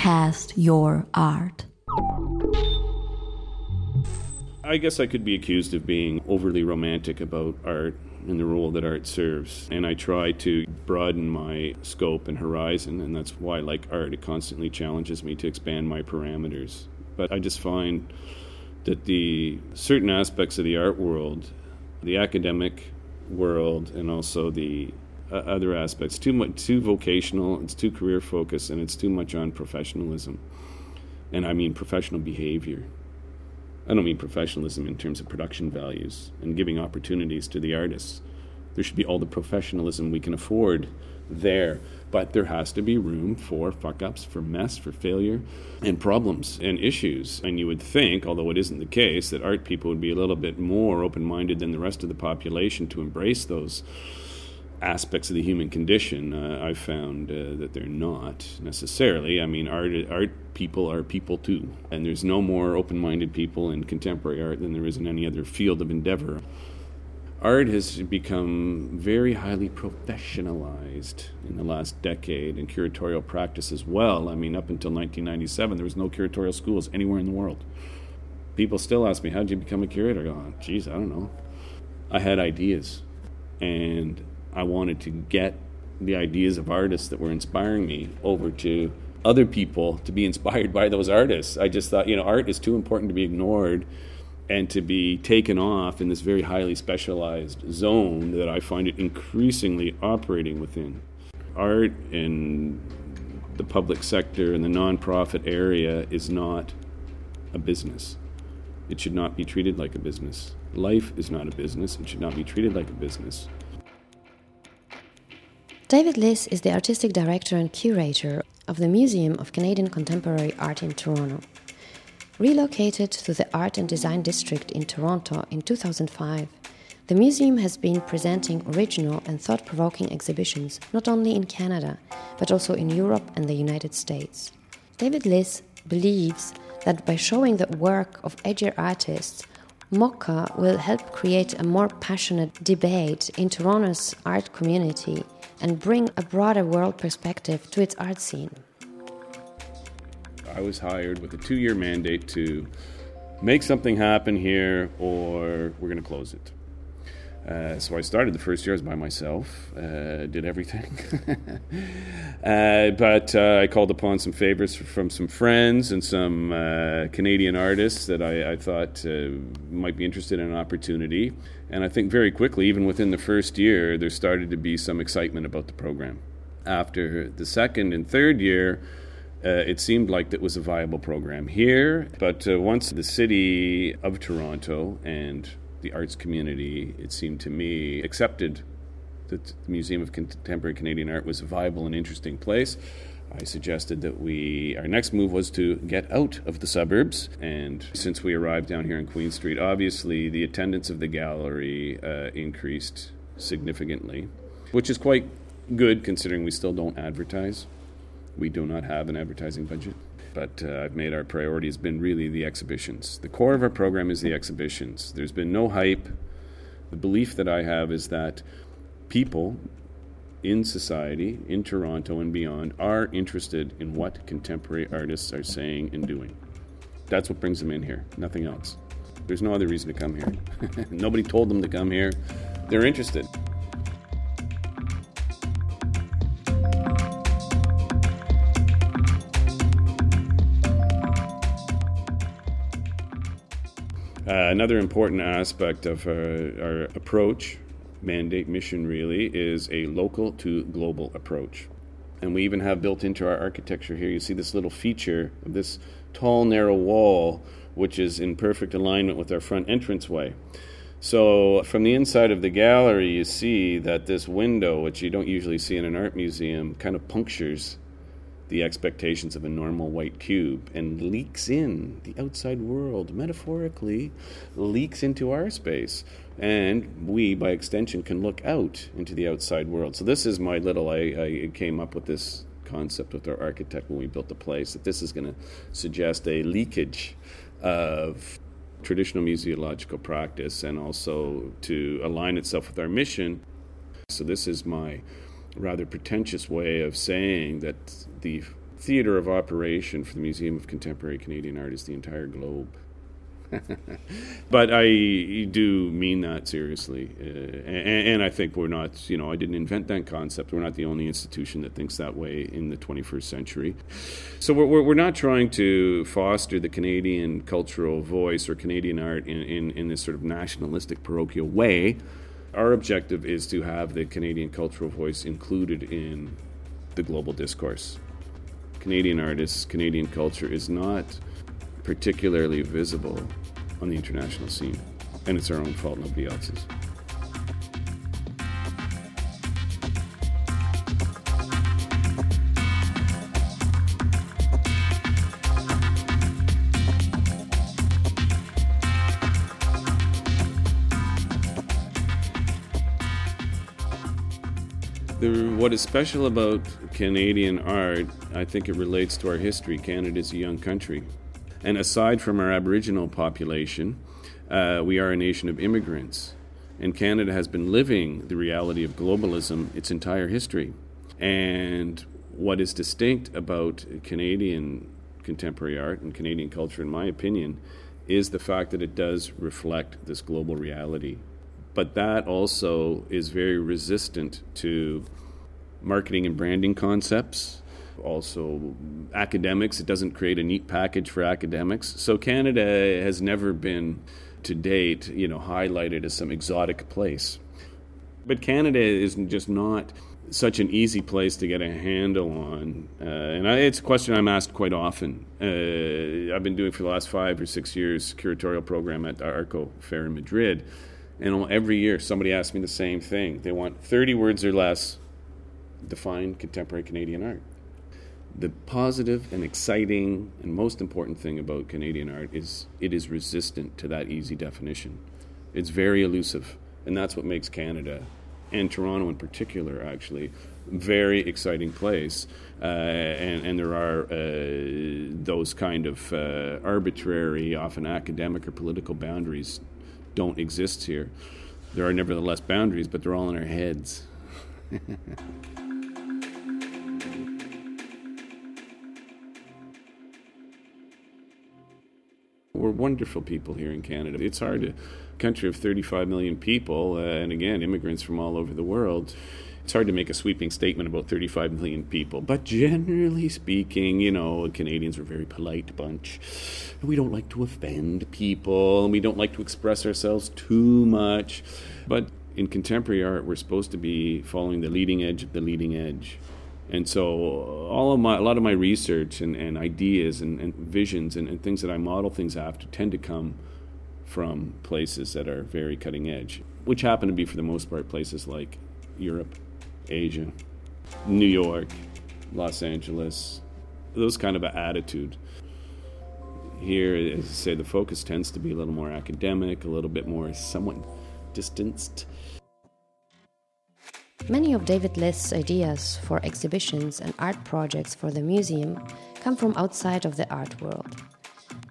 cast your art. I guess I could be accused of being overly romantic about art and the role that art serves. And I try to broaden my scope and horizon, and that's why like art. It constantly challenges me to expand my parameters. But I just find that the certain aspects of the art world, the academic world, and also the uh, other aspects, too much, too vocational. It's too career focused, and it's too much on professionalism, and I mean professional behavior. I don't mean professionalism in terms of production values and giving opportunities to the artists. There should be all the professionalism we can afford there, but there has to be room for fuck ups, for mess, for failure, and problems and issues. And you would think, although it isn't the case, that art people would be a little bit more open minded than the rest of the population to embrace those aspects of the human condition, uh, I've found uh, that they're not necessarily. I mean, art art people are people too, and there's no more open-minded people in contemporary art than there is in any other field of endeavor. Art has become very highly professionalized in the last decade, and curatorial practice as well. I mean, up until 1997, there was no curatorial schools anywhere in the world. People still ask me, "How did you become a curator?" I go, oh, "Geez, I don't know." I had ideas, and I wanted to get the ideas of artists that were inspiring me over to other people to be inspired by those artists. I just thought, you know, art is too important to be ignored and to be taken off in this very highly specialized zone that I find it increasingly operating within. Art in the public sector and the nonprofit area is not a business. It should not be treated like a business. Life is not a business. It should not be treated like a business. David Liss is the artistic director and curator of the Museum of Canadian Contemporary Art in Toronto. Relocated to the Art and Design District in Toronto in 2005, the museum has been presenting original and thought provoking exhibitions not only in Canada, but also in Europe and the United States. David Liss believes that by showing the work of edgier artists, MOCA will help create a more passionate debate in Toronto's art community and bring a broader world perspective to its art scene. I was hired with a two year mandate to make something happen here or we're going to close it. Uh, so I started the first year I was by myself, uh, did everything. uh, but uh, I called upon some favors from some friends and some uh, Canadian artists that I, I thought uh, might be interested in an opportunity. And I think very quickly, even within the first year, there started to be some excitement about the program. After the second and third year, it seemed like that was a viable program here. But once the city of Toronto and the arts community, it seemed to me, accepted that the Museum of Contemporary Canadian Art was a viable and interesting place. I suggested that we our next move was to get out of the suburbs, and since we arrived down here in Queen Street, obviously the attendance of the gallery uh, increased significantly, which is quite good considering we still don't advertise. We do not have an advertising budget but uh, I've made our priority has been really the exhibitions. The core of our program is the exhibitions. There's been no hype. The belief that I have is that people in society, in Toronto and beyond, are interested in what contemporary artists are saying and doing. That's what brings them in here, nothing else. There's no other reason to come here. Nobody told them to come here. They're interested. Uh, another important aspect of uh, our approach, mandate, mission really, is a local to global approach. And we even have built into our architecture here, you see this little feature of this tall, narrow wall, which is in perfect alignment with our front entranceway. So, from the inside of the gallery, you see that this window, which you don't usually see in an art museum, kind of punctures the expectations of a normal white cube and leaks in the outside world, metaphorically, leaks into our space. And we, by extension, can look out into the outside world. So, this is my little, I, I came up with this concept with our architect when we built the place that this is going to suggest a leakage of traditional museological practice and also to align itself with our mission. So, this is my rather pretentious way of saying that the theater of operation for the Museum of Contemporary Canadian Art is the entire globe. but I do mean that seriously, uh, and, and, I think we're not. You know, I didn't invent that concept. We're not the only institution that thinks that way in the 21st century. So we're, we're not trying to foster the Canadian cultural voice or Canadian art in, in, in this sort of nationalistic, parochial way. Our objective is to have the Canadian cultural voice included in the global discourse. Canadian artists, Canadian culture is not particularly visible on the international scene. And it's our own fault, nobody else's. The, what is special about Canadian art, I think it relates to our history. Canada is a young country. And aside from our Aboriginal population, uh, we are a nation of immigrants. And Canada has been living the reality of globalism its entire history. And what is distinct about Canadian contemporary art and Canadian culture, in my opinion, is the fact that it does reflect this global reality but that also is very resistant to marketing and branding concepts. Also, academics, it doesn't create a neat package for academics. So, Canada has never been to date, you know, highlighted as some exotic place. But Canada is just not such an easy place to get a handle on. Uh, and I, it's a question I'm asked quite often. Uh, I've been doing for the last five or six years curatorial program at Arco Fair in Madrid. And every year, somebody asks me the same thing. They want 30 words or less define contemporary Canadian art. The positive and exciting and most important thing about Canadian art is it is resistant to that easy definition. It's very elusive, and that's what makes Canada and Toronto in particular actually very exciting place. Uh, and, and, there are uh, those kind of uh, arbitrary, often academic or political boundaries don't exist here. There are nevertheless boundaries, but they're all in our heads. We're wonderful people here in Canada. It's hard to, country of 35 million people, uh, and again, immigrants from all over the world it's hard to make a sweeping statement about 35 million people, but generally speaking, you know, Canadians are a very polite bunch. We don't like to offend people, and we don't like to express ourselves too much. But in contemporary art, we're supposed to be following the leading edge of the leading edge. And so, all of my, a lot of my research and, and ideas and, and visions and, and things that I model things after tend to come from places that are very cutting edge, which happen to be, for the most part, places like Europe Asia, New York, Los Angeles, those kind of an attitude. Here, as I say, the focus tends to be a little more academic, a little bit more somewhat distanced. Many of David Liss's ideas for exhibitions and art projects for the museum come from outside of the art world.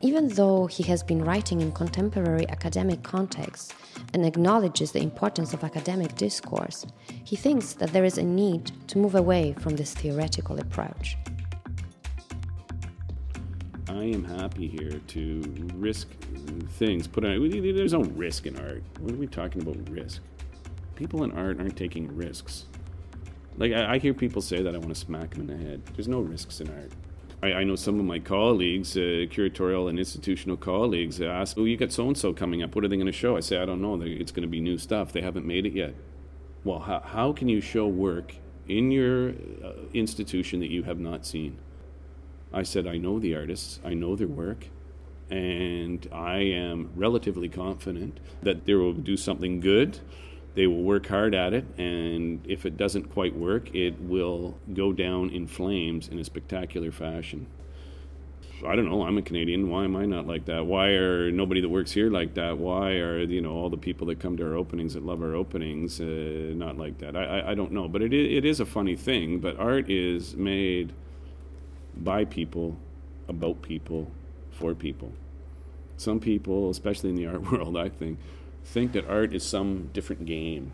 Even though he has been writing in contemporary academic contexts and acknowledges the importance of academic discourse, he thinks that there is a need to move away from this theoretical approach. I am happy here to risk things. Put on, there's no risk in art. What are we talking about risk? People in art aren't taking risks. Like I, I hear people say that I want to smack them in the head. There's no risks in art. I, I know some of my colleagues, uh, curatorial and institutional colleagues, ask, "Oh, you got so and so coming up. What are they going to show?" I say, "I don't know. It's going to be new stuff. They haven't made it yet." Well, how, how can you show work in your uh, institution that you have not seen? I said, I know the artists, I know their work, and I am relatively confident that they will do something good they will work hard at it, and if it doesn't quite work, it will go down in flames in a spectacular fashion. I don't know. I'm a Canadian. Why am I not like that? Why are nobody that works here like that? Why are you know all the people that come to our openings that love our openings uh, not like that? I, I, I don't know. But it it is a funny thing. But art is made by people, about people, for people. Some people, especially in the art world, I think, think that art is some different game.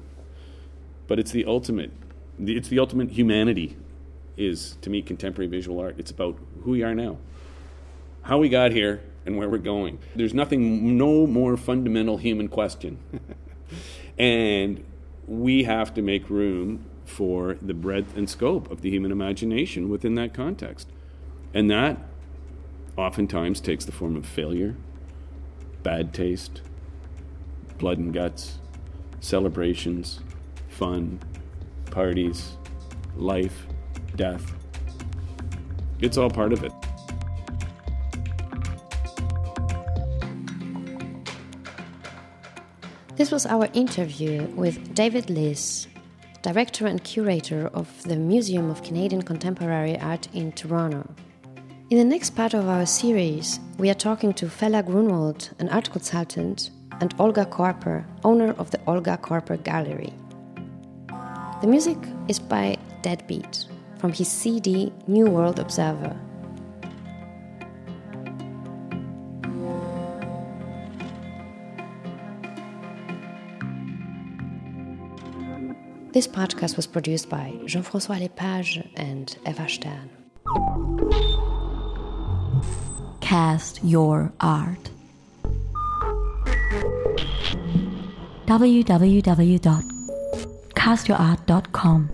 But it's the ultimate. It's the ultimate humanity. is to me contemporary visual art. It's about who we are now, how we got here, and where we're going. There's nothing, no more fundamental human question. and we have to make room for the breadth and scope of the human imagination within that context. And that oftentimes takes the form of failure, bad taste, blood and guts, celebrations, fun, parties, life, death. It's all part of it. This was our interview with David Liss, director and curator of the Museum of Canadian Contemporary Art in Toronto. In the next part of our series, we are talking to Fela Grunwald, an art consultant, and Olga Korper, owner of the Olga Korper Gallery. The music is by Deadbeat from his CD New World Observer. This podcast was produced by Jean Francois Lepage and Eva Stern. Cast your art. www.castyourart.com